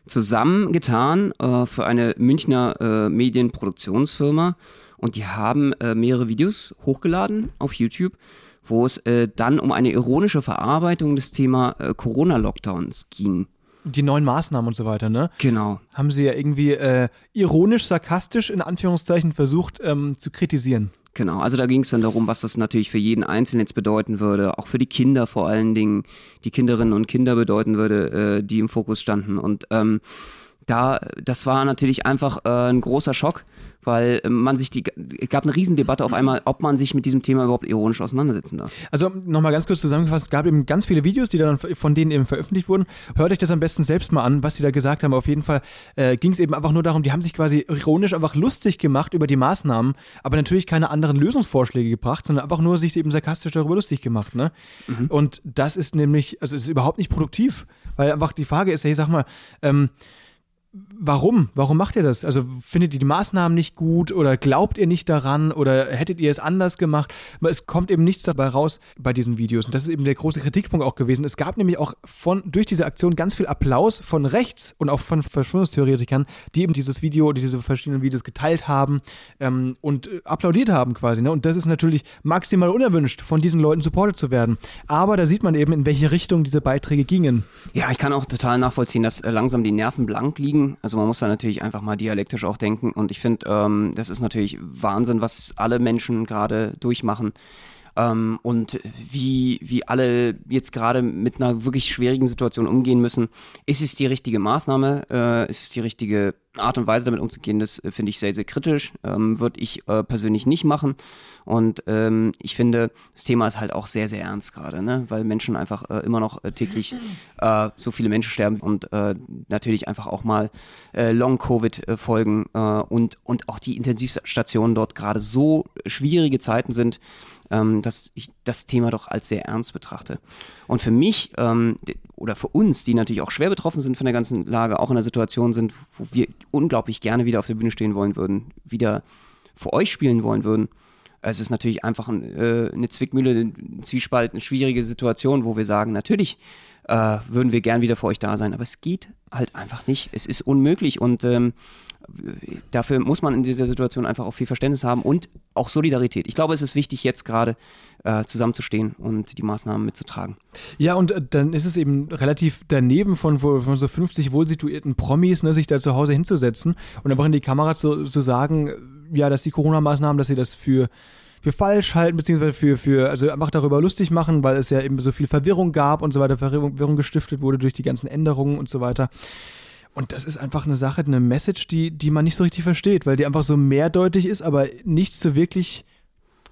zusammengetan äh, für eine Münchner äh, Medienproduktionsfirma und die haben äh, mehrere Videos hochgeladen auf YouTube, wo es äh, dann um eine ironische Verarbeitung des Thema äh, Corona-Lockdowns ging. Die neuen Maßnahmen und so weiter, ne? Genau. Haben sie ja irgendwie äh, ironisch, sarkastisch in Anführungszeichen versucht ähm, zu kritisieren. Genau, also da ging es dann darum, was das natürlich für jeden Einzelnen jetzt bedeuten würde, auch für die Kinder vor allen Dingen, die Kinderinnen und Kinder bedeuten würde, äh, die im Fokus standen. Und ähm, da, das war natürlich einfach äh, ein großer Schock, weil äh, man sich die, es gab eine Riesendebatte auf einmal, ob man sich mit diesem Thema überhaupt ironisch auseinandersetzen darf. Also nochmal ganz kurz zusammengefasst, es gab eben ganz viele Videos, die dann von denen eben veröffentlicht wurden. Hört euch das am besten selbst mal an, was sie da gesagt haben. Auf jeden Fall äh, ging es eben einfach nur darum, die haben sich quasi ironisch einfach lustig gemacht über die Maßnahmen, aber natürlich keine anderen Lösungsvorschläge gebracht, sondern einfach nur sich eben sarkastisch darüber lustig gemacht. Ne? Und das ist nämlich, also es ist überhaupt nicht produktiv, weil einfach die Frage ist, hey, sag mal, ähm, Warum? Warum macht ihr das? Also findet ihr die Maßnahmen nicht gut oder glaubt ihr nicht daran oder hättet ihr es anders gemacht? Es kommt eben nichts dabei raus bei diesen Videos. Und das ist eben der große Kritikpunkt auch gewesen. Es gab nämlich auch von, durch diese Aktion ganz viel Applaus von rechts und auch von Verschwörungstheoretikern, die eben dieses Video, diese verschiedenen Videos geteilt haben ähm, und äh, applaudiert haben quasi. Ne? Und das ist natürlich maximal unerwünscht, von diesen Leuten supportet zu werden. Aber da sieht man eben, in welche Richtung diese Beiträge gingen. Ja, ich kann auch total nachvollziehen, dass äh, langsam die Nerven blank liegen also man muss da natürlich einfach mal dialektisch auch denken. Und ich finde, ähm, das ist natürlich Wahnsinn, was alle Menschen gerade durchmachen. Ähm, und wie, wie alle jetzt gerade mit einer wirklich schwierigen Situation umgehen müssen. Ist es die richtige Maßnahme? Äh, ist es die richtige Art und Weise damit umzugehen? Das äh, finde ich sehr, sehr kritisch. Ähm, Würde ich äh, persönlich nicht machen. Und ähm, ich finde, das Thema ist halt auch sehr, sehr ernst gerade, ne? weil Menschen einfach äh, immer noch äh, täglich äh, so viele Menschen sterben und natürlich einfach auch mal Long-Covid-Folgen und, und auch die Intensivstationen dort gerade so schwierige Zeiten sind ähm, dass ich das Thema doch als sehr ernst betrachte. Und für mich ähm, oder für uns, die natürlich auch schwer betroffen sind von der ganzen Lage, auch in einer Situation sind, wo wir unglaublich gerne wieder auf der Bühne stehen wollen würden, wieder vor euch spielen wollen würden. Es ist natürlich einfach ein, äh, eine Zwickmühle, ein Zwiespalt, eine schwierige Situation, wo wir sagen, natürlich äh, würden wir gern wieder für euch da sein, aber es geht halt einfach nicht. Es ist unmöglich und ähm, dafür muss man in dieser Situation einfach auch viel Verständnis haben und auch Solidarität. Ich glaube, es ist wichtig, jetzt gerade äh, zusammenzustehen und die Maßnahmen mitzutragen. Ja, und äh, dann ist es eben relativ daneben von, von so 50 wohlsituierten Promis, ne, sich da zu Hause hinzusetzen und einfach in die Kamera zu, zu sagen, äh, ja, dass die Corona-Maßnahmen, dass sie das für für falsch halten, beziehungsweise für, für, also einfach darüber lustig machen, weil es ja eben so viel Verwirrung gab und so weiter, Verwirrung gestiftet wurde durch die ganzen Änderungen und so weiter. Und das ist einfach eine Sache, eine Message, die, die man nicht so richtig versteht, weil die einfach so mehrdeutig ist, aber nicht so wirklich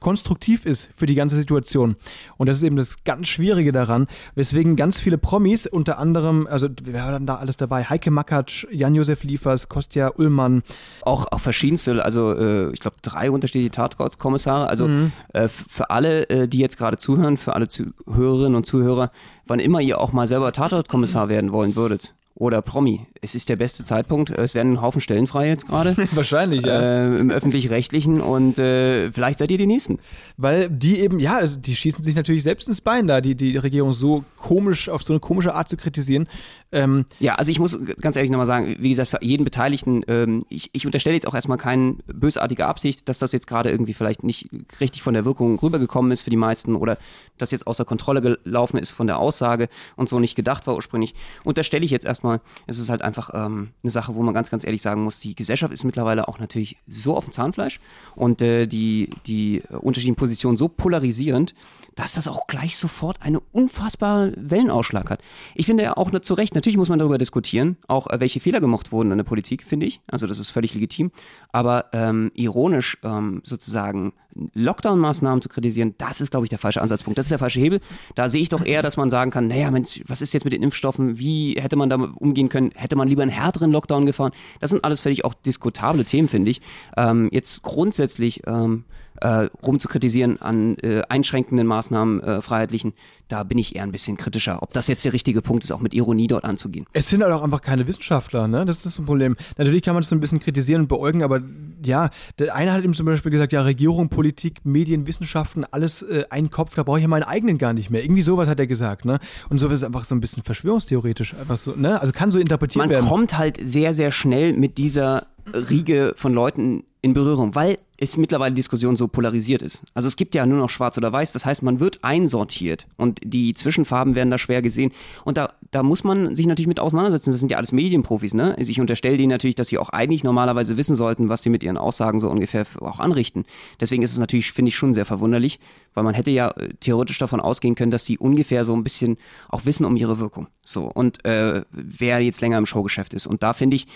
konstruktiv ist für die ganze Situation. Und das ist eben das ganz Schwierige daran, weswegen ganz viele Promis, unter anderem, also wir haben da alles dabei, Heike Makatsch, Jan-Josef Liefers, Kostja Ullmann. Auch, auch verschiedenste, also äh, ich glaube drei unterschiedliche Tatortkommissare, also mhm. äh, für alle, äh, die jetzt gerade zuhören, für alle Zuhörerinnen und Zuhörer, wann immer ihr auch mal selber Tatortkommissar werden wollen würdet, oder Promi. Es ist der beste Zeitpunkt. Es werden ein Haufen Stellen frei jetzt gerade. [laughs] Wahrscheinlich, ja. Äh, Im öffentlich-rechtlichen und äh, vielleicht seid ihr die Nächsten. Weil die eben, ja, also die schießen sich natürlich selbst ins Bein da, die, die Regierung so komisch, auf so eine komische Art zu kritisieren. Ähm, ja, also ich muss ganz ehrlich nochmal sagen, wie gesagt, für jeden Beteiligten, ähm, ich, ich unterstelle jetzt auch erstmal keine bösartige Absicht, dass das jetzt gerade irgendwie vielleicht nicht richtig von der Wirkung rübergekommen ist für die meisten oder dass jetzt außer Kontrolle gelaufen ist von der Aussage und so nicht gedacht war ursprünglich. Unterstelle ich jetzt erstmal, es ist halt einfach ähm, eine Sache, wo man ganz, ganz ehrlich sagen muss, die Gesellschaft ist mittlerweile auch natürlich so auf dem Zahnfleisch und äh, die, die unterschiedlichen Positionen so polarisierend, dass das auch gleich sofort einen unfassbaren Wellenausschlag hat. Ich finde ja auch zu Recht, natürlich muss man darüber diskutieren, auch äh, welche Fehler gemacht wurden in der Politik, finde ich. Also das ist völlig legitim. Aber ähm, ironisch ähm, sozusagen Lockdown-Maßnahmen zu kritisieren, das ist, glaube ich, der falsche Ansatzpunkt. Das ist der falsche Hebel. Da sehe ich doch eher, dass man sagen kann, naja, Mensch, was ist jetzt mit den Impfstoffen? Wie hätte man damit umgehen können? Hätte man lieber einen härteren Lockdown gefahren? Das sind alles völlig auch diskutable Themen, finde ich. Ähm, jetzt grundsätzlich ähm, äh, rumzukritisieren an äh, einschränkenden Maßnahmen, äh, freiheitlichen, da bin ich eher ein bisschen kritischer. Ob das jetzt der richtige Punkt ist, auch mit Ironie dort anzugehen. Es sind halt auch einfach keine Wissenschaftler, ne? Das ist das Problem. Natürlich kann man das so ein bisschen kritisieren und beäugen, aber ja, der eine hat eben zum Beispiel gesagt, ja, Regierung, Politik, Medien, Wissenschaften, alles äh, ein Kopf, da brauche ich ja meinen eigenen gar nicht mehr. Irgendwie sowas hat er gesagt, ne? Und sowas ist einfach so ein bisschen verschwörungstheoretisch, einfach so, ne? Also kann so interpretiert man werden. Man kommt halt sehr, sehr schnell mit dieser Riege von Leuten in Berührung, weil es mittlerweile Diskussion so polarisiert ist. Also es gibt ja nur noch schwarz oder weiß, das heißt, man wird einsortiert und die Zwischenfarben werden da schwer gesehen und da, da muss man sich natürlich mit auseinandersetzen. Das sind ja alles Medienprofis, ne? Also ich unterstelle denen natürlich, dass sie auch eigentlich normalerweise wissen sollten, was sie mit ihren Aussagen so ungefähr auch anrichten. Deswegen ist es natürlich, finde ich, schon sehr verwunderlich, weil man hätte ja äh, theoretisch davon ausgehen können, dass sie ungefähr so ein bisschen auch wissen um ihre Wirkung. So, und äh, wer jetzt länger im Showgeschäft ist. Und da finde ich,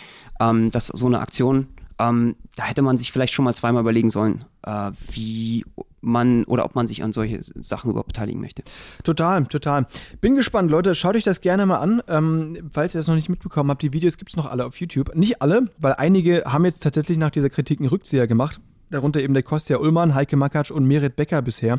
ähm, dass so eine Aktion ähm, da hätte man sich vielleicht schon mal zweimal überlegen sollen, äh, wie man oder ob man sich an solche Sachen überhaupt beteiligen möchte. Total, total. Bin gespannt, Leute. Schaut euch das gerne mal an. Ähm, falls ihr das noch nicht mitbekommen habt, die Videos gibt es noch alle auf YouTube. Nicht alle, weil einige haben jetzt tatsächlich nach dieser Kritik einen Rückzieher gemacht. Darunter eben der Kostja Ullmann, Heike Makatsch und Merit Becker bisher.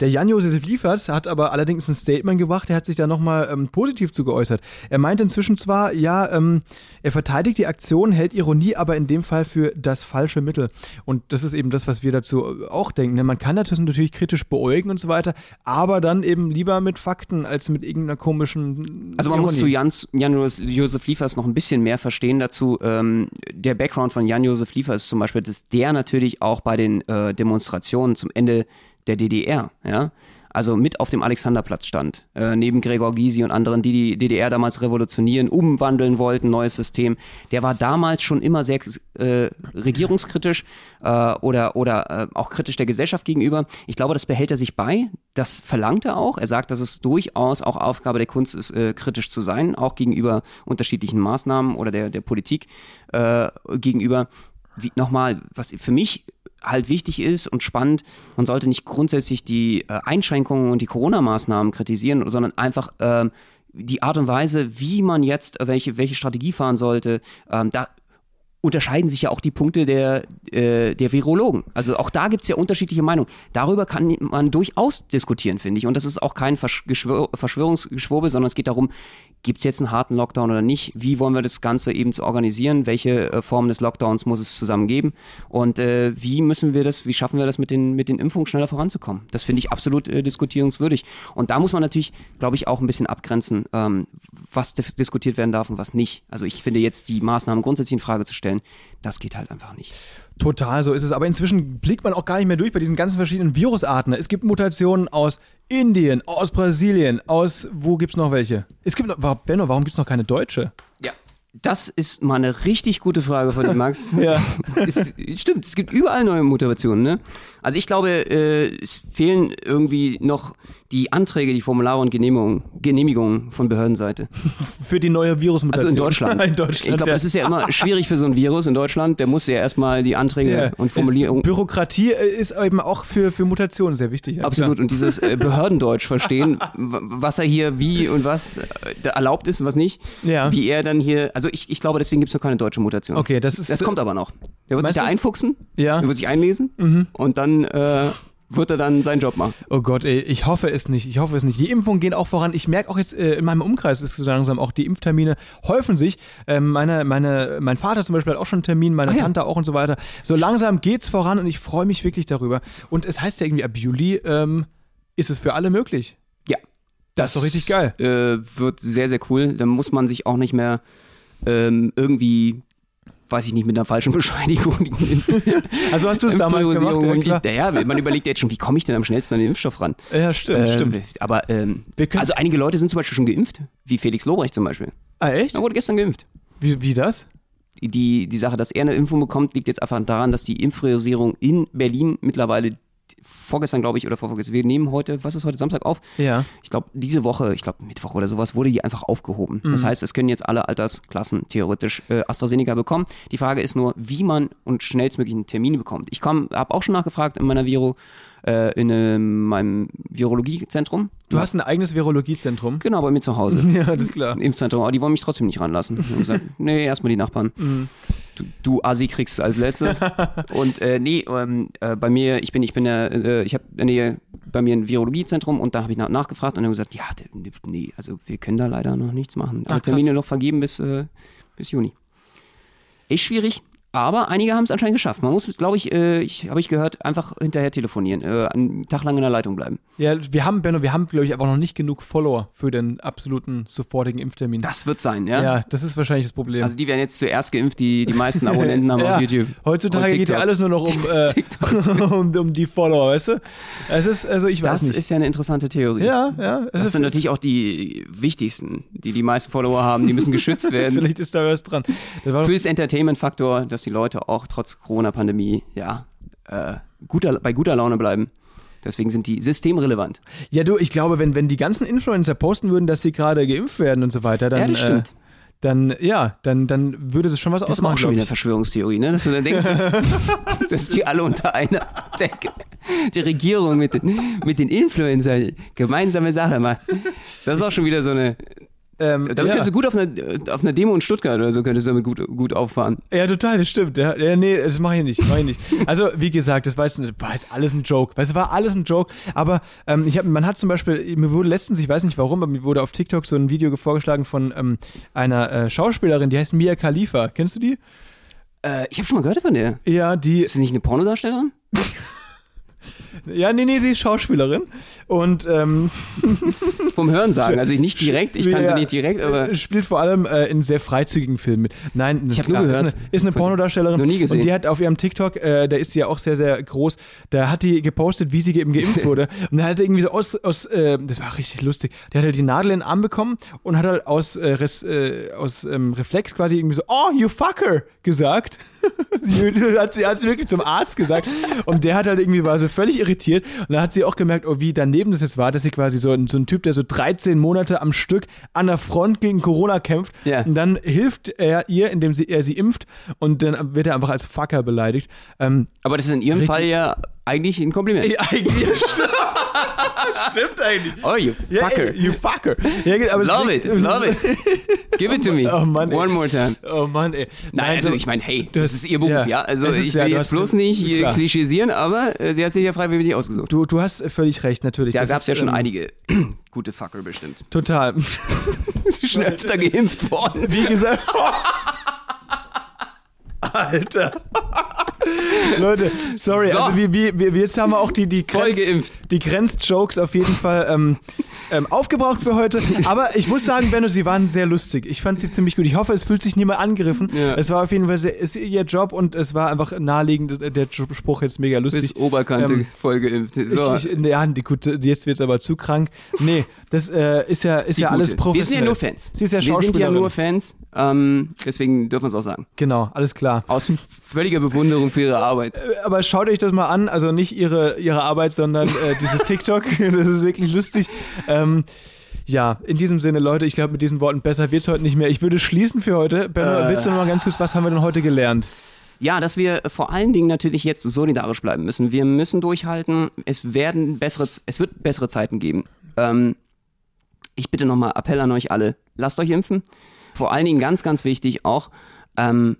Der Jan-Josef Liefers hat aber allerdings ein Statement gebracht, der hat sich da nochmal ähm, positiv zu geäußert. Er meinte inzwischen zwar, ja, ähm, er verteidigt die Aktion, hält Ironie aber in dem Fall für das falsche Mittel. Und das ist eben das, was wir dazu auch denken. Ne? Man kann das natürlich kritisch beäugen und so weiter, aber dann eben lieber mit Fakten als mit irgendeiner komischen. Also man Ironie. muss zu Jans, Jan-Josef Liefers noch ein bisschen mehr verstehen dazu. Ähm, der Background von Jan-Josef Liefers ist zum Beispiel, dass der natürlich auch bei den äh, Demonstrationen zum Ende der DDR, ja, also mit auf dem Alexanderplatz stand, äh, neben Gregor Gysi und anderen, die die DDR damals revolutionieren, umwandeln wollten, neues System. Der war damals schon immer sehr äh, regierungskritisch äh, oder, oder äh, auch kritisch der Gesellschaft gegenüber. Ich glaube, das behält er sich bei. Das verlangt er auch. Er sagt, dass es durchaus auch Aufgabe der Kunst ist, äh, kritisch zu sein, auch gegenüber unterschiedlichen Maßnahmen oder der, der Politik äh, gegenüber. Wie, nochmal, was für mich halt wichtig ist und spannend, man sollte nicht grundsätzlich die äh, Einschränkungen und die Corona-Maßnahmen kritisieren, sondern einfach ähm, die Art und Weise, wie man jetzt äh, welche, welche Strategie fahren sollte, ähm, da unterscheiden sich ja auch die Punkte der, äh, der Virologen. Also auch da gibt es ja unterschiedliche Meinungen. Darüber kann man durchaus diskutieren, finde ich. Und das ist auch kein Versch Geschwör Verschwörungsgeschwurbel, sondern es geht darum, gibt es jetzt einen harten Lockdown oder nicht? Wie wollen wir das Ganze eben zu organisieren? Welche äh, Formen des Lockdowns muss es zusammen geben? Und äh, wie müssen wir das, wie schaffen wir das mit den, mit den Impfungen schneller voranzukommen? Das finde ich absolut äh, diskutierungswürdig. Und da muss man natürlich, glaube ich, auch ein bisschen abgrenzen, ähm, was diskutiert werden darf und was nicht. Also ich finde jetzt die Maßnahmen grundsätzlich in Frage zu stellen, das geht halt einfach nicht. Total, so ist es. Aber inzwischen blickt man auch gar nicht mehr durch bei diesen ganzen verschiedenen Virusarten. Es gibt Mutationen aus Indien, aus Brasilien, aus, wo gibt es noch welche? Es gibt noch, Benno, warum gibt es noch keine deutsche? Ja. Das ist mal eine richtig gute Frage von dir, Max. [laughs] ja. [laughs] es, stimmt, es gibt überall neue Mutationen, ne? Also ich glaube, äh, es fehlen irgendwie noch die Anträge, die Formulare und Genehmigungen, Genehmigungen von Behördenseite. Für die neue Virusmutation. Also in Deutschland. [laughs] in Deutschland ich glaube, ja. das ist ja immer schwierig für so ein Virus in Deutschland. Der muss ja erstmal die Anträge Ja. und Formulierungen. Bürokratie äh, ist eben auch für, für Mutationen sehr wichtig. ja, Absolut. klar. Und dieses äh, Behördendeutsch verstehen, was er hier wie und was äh, erlaubt ist und was nicht. Ja. Wie er dann hier. Also ich, ich glaube, deswegen gibt es noch keine deutsche Mutation. Okay, das ist. Das kommt aber noch. Der wird sich da du? einfuchsen, Ja. der wird sich einlesen und dann äh, wird er dann seinen Job machen. Oh Gott, ey, ich hoffe es nicht. Ich hoffe es nicht. Die Impfungen gehen auch voran. Ich merke auch jetzt äh, in meinem Umkreis ist so langsam auch die Impftermine häufen sich. Ähm, meine, meine, mein Vater zum Beispiel hat auch schon einen Termin, meine Ah ja. Tante auch und so weiter. So langsam geht's voran und ich freue mich wirklich darüber. Und es heißt ja irgendwie, ab Juli ähm, ist es für alle möglich. Ja. Das ist doch richtig geil. Äh, wird sehr, sehr cool. Dann muss man sich auch nicht mehr ähm, irgendwie, weiß ich nicht, mit einer falschen [laughs] Bescheinigung. [laughs] Also hast du es damals gemacht? Ja, naja, man überlegt jetzt schon, wie komme ich denn am schnellsten an den Impfstoff ran? ja stimmt, Ähm, stimmt. Aber ähm, also einige Leute sind zum Beispiel schon geimpft, wie Felix Lobrecht zum Beispiel. Ah, echt? Er wurde gestern geimpft. Wie, wie das? Die, die Sache, dass er eine Impfung bekommt, liegt jetzt einfach daran, dass die Impfpriorisierung in Berlin mittlerweile vorgestern, glaube ich, oder vorgestern, wir nehmen heute, was ist heute, Samstag auf? Ja. Ich glaube, diese Woche, ich glaube Mittwoch oder sowas, wurde die einfach aufgehoben. Mhm. Das heißt, es können jetzt alle Altersklassen theoretisch äh, AstraZeneca bekommen. Die Frage ist nur, wie man und schnellstmöglich einen Termin bekommt. Ich habe auch schon nachgefragt in meiner Viro, äh, in äh, meinem Virologiezentrum. Du hast ein eigenes Virologiezentrum. Genau, bei mir zu Hause. [laughs] Ja, das ist klar. Im Impfzentrum, aber die wollen mich trotzdem nicht ranlassen. Ich gesagt, [laughs] nee, erstmal die Nachbarn. Mhm. Du, du Asi kriegst es als letztes. [laughs] und äh, nee, ähm, äh, bei mir, ich bin, ich bin ja, äh, ich habe in der Nähe bei mir ein Virologiezentrum und da habe ich nach, nachgefragt und dann gesagt, ja, nee, also wir können da leider noch nichts machen. Ach. Termine noch vergeben bis, äh, bis Juni. Ist schwierig, aber einige haben es anscheinend geschafft. Man muss, glaube ich, äh, ich habe ich gehört, einfach hinterher telefonieren, äh, einen Tag lang in der Leitung bleiben. Ja, wir haben, Benno, wir haben, glaube ich, aber noch nicht genug Follower für den absoluten sofortigen Impftermin. Das wird sein, ja. ja, das ist wahrscheinlich das Problem. Also die werden jetzt zuerst geimpft, die die meisten Abonnenten haben [laughs] ja, auf YouTube. Heutzutage geht ja alles nur noch um, [laughs] äh, [laughs] um, um die Follower, weißt du? Es ist, also ich weiß Das nicht. ist ja eine interessante Theorie. ja, ja. es Das sind natürlich auch die wichtigsten, die die meisten Follower haben. Die müssen geschützt werden. vielleicht ist da was dran. Das Für das Entertainment-Faktor, dass die Leute auch trotz Corona-Pandemie ja, äh, guter, bei guter Laune bleiben. Deswegen sind die systemrelevant. ja, du, ich glaube, wenn, wenn die ganzen Influencer posten würden, dass sie gerade geimpft werden und so weiter, dann. ja, das stimmt. Äh, dann, ja, dann, dann würde es schon was das ist aber ausmachen. auch schon wieder eine Verschwörungstheorie, ne? Dass du dann denkst, dass, [laughs] dass die alle unter einer Decke, die Regierung mit den, mit den Influencern gemeinsame Sache macht. Das ist auch schon wieder so eine. Ähm, Damit ja. könntest du gut auf einer, auf einer Demo in Stuttgart oder so könntest du damit gut, gut auffahren. Ja, total, das stimmt. Ja, ja, nee, das mache ich nicht. Mach ich nicht. [laughs] Also, wie gesagt, das war jetzt, war jetzt alles ein Joke. Es war alles ein Joke. Aber ähm, ich hab, man hat zum Beispiel, mir wurde letztens, ich weiß nicht warum, aber mir wurde auf TikTok so ein Video vorgeschlagen von ähm, einer äh, Schauspielerin, die heißt Mia Khalifa. Kennst du die? Äh, ich habe schon mal gehört von der. Ja, die. Ist sie nicht eine Pornodarstellerin? [laughs] Ja, nee, nee, sie ist Schauspielerin. Und ähm, [laughs] Vom Hören sagen. Also nicht direkt, ich kann Ja, sie nicht direkt, aber. spielt vor allem äh, in sehr freizügigen Filmen mit. Nein, Ich hab nur gehört. Ist eine, ist eine Pornodarstellerin. Noch nie gesehen. Und die hat auf ihrem TikTok, äh, da ist sie ja auch sehr, sehr groß, da hat die gepostet, wie sie eben geimpft [laughs] wurde. Und da hat irgendwie so aus, aus äh, das war richtig lustig, die hat halt die Nadel in den Arm bekommen und hat halt aus, äh, Res, äh, aus ähm, Reflex quasi irgendwie so, oh, you fucker, gesagt. hat, [laughs] sie, hat sie wirklich zum Arzt gesagt. Und der hat halt irgendwie, war so völlig irritiert. Und dann hat sie auch gemerkt, oh, wie daneben das jetzt war, dass sie quasi so, ein- so ein Typ, der so 13 Monate am Stück an der Front gegen Corona kämpft. Ja. Und dann hilft er ihr, indem sie, er sie impft. Und dann wird er einfach als Fucker beleidigt. Ähm, Aber das ist in ihrem. Fall ja eigentlich ein Kompliment. ja, eigentlich, [laughs] [laughs] stimmt, eigentlich. Oh, you Ja, fucker. ey, you fucker. Ja, love it, love it. Give it to me. Oh Mann. One more time. Oh Mann, ey. Nein, also so- ich meine, hey, das ist ihr Beruf, ja. ja. Also ist ich ja, will du jetzt bloß nicht äh, klar. klischisieren, aber äh, sie hat sich ja freiwillig ausgesucht. Du, du hast völlig recht, natürlich. Da gab es ja schon ähm, einige [clears throat] gute Fucker bestimmt. Total. [laughs] Schon öfter geimpft worden. Wie gesagt. [laughs] Alter. [laughs] Leute, sorry, So. also wie, wie, wie, jetzt haben wir auch die, die, Grenz- geimpft. die Grenz-Jokes auf jeden Fall ähm, ähm, aufgebraucht für heute. Aber ich muss sagen, Benno, sie waren sehr lustig. Ich fand sie ziemlich gut. Ich hoffe, es fühlt sich niemand angegriffen. Ja. Es war auf jeden Fall sehr, ist ihr Job und es war einfach naheliegend. Der Spruch jetzt mega lustig. Bis Oberkante Ähm, voll geimpft. So. Ich, ich, ja, die, gut, jetzt wird es aber zu krank. Nee, das äh, ist ja, ist Die ja alles professionell. Wir sind ja nur Fans. Sie ist ja Wir sind ja nur Fans. Ähm, deswegen dürfen wir es auch sagen. Genau, alles klar. Aus völliger Bewunderung für ihre Arbeit. aber schaut euch das mal an, also nicht ihre, ihre Arbeit, sondern äh, dieses [laughs] TikTok, das ist wirklich lustig. Ähm, ja, in diesem Sinne, Leute, ich glaube, mit diesen Worten besser wird es heute nicht mehr. Ich würde schließen für heute. Benno, Äh. willst du noch mal ganz kurz, was haben wir denn heute gelernt? Ja, dass wir vor allen Dingen natürlich jetzt solidarisch bleiben müssen. Wir müssen durchhalten. Es werden bessere, es wird bessere Zeiten geben. Ähm, ich bitte nochmal Appell an euch alle: Lasst euch impfen. Vor allen Dingen ganz, ganz wichtig auch ähm,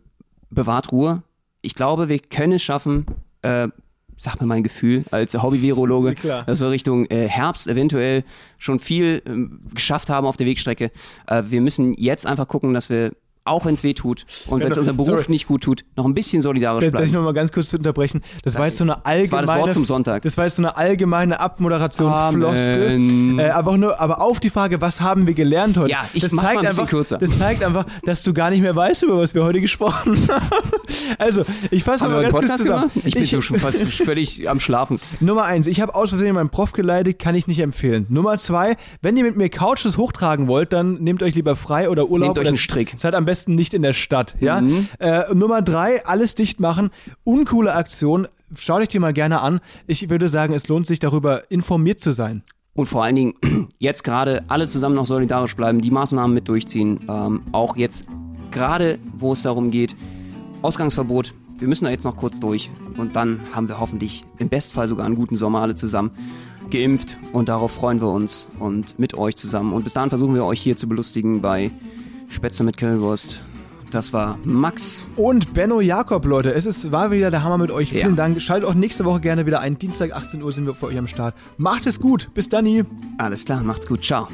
bewahrt Ruhe. Ich glaube, wir können es schaffen. Äh, Sag mir mein Gefühl als Hobby-Virologe, dass wir Richtung äh, Herbst eventuell schon viel ähm, geschafft haben auf der Wegstrecke. Äh, wir müssen jetzt einfach gucken, dass wir, auch wenn es weh tut und wenn es unserem Beruf sorry. nicht gut tut, noch ein bisschen solidarisch ich bleiben. noch mal ganz kurz unterbrechen. Das war jetzt so eine allgemeine. war das Wort zum Sonntag. Das war jetzt so eine allgemeine Abmoderationsfloskel. Äh, aber, auch nur, aber auf die Frage, was haben wir gelernt heute? Ja, ich das mach's mal zeigt ein einfach, kürzer. Das zeigt einfach, dass du gar nicht mehr weißt, über was wir heute gesprochen [laughs] haben. Also, ich fasse mal ganz kurz zusammen. gemacht? Ich bin so schon fast [laughs] völlig am Schlafen. Nummer eins, ich habe aus Versehen meinen Prof geleitet, kann ich nicht empfehlen. Nummer zwei, wenn ihr mit mir Couches hochtragen wollt, dann nehmt euch lieber frei oder Urlaub. Nehmt euch einen Strick. Seid am besten nicht in der Stadt, ja. Äh, Nummer drei, alles dicht machen. Uncoole Aktion. Schaut euch die mal gerne an. Ich würde sagen, es lohnt sich darüber informiert zu sein. Und vor allen Dingen [clears throat] jetzt gerade alle zusammen noch solidarisch bleiben, die Maßnahmen mit durchziehen. Ähm, auch jetzt gerade, wo es darum geht, Ausgangsverbot. Wir müssen da jetzt noch kurz durch. Und dann haben wir hoffentlich im Bestfall sogar einen guten Sommer alle zusammen geimpft. Und darauf freuen wir uns und mit euch zusammen. Und bis dahin versuchen wir euch hier zu belustigen bei Spätzle mit Currywurst. Das war Max. Und Benno Jakob, Leute, es ist, war wieder der Hammer mit euch. Ja. Vielen Dank. Schaltet auch nächste Woche gerne wieder ein. Dienstag 18 Uhr sind wir für euch am Start. Macht es gut. Bis dann. Alles klar, macht's gut. Ciao.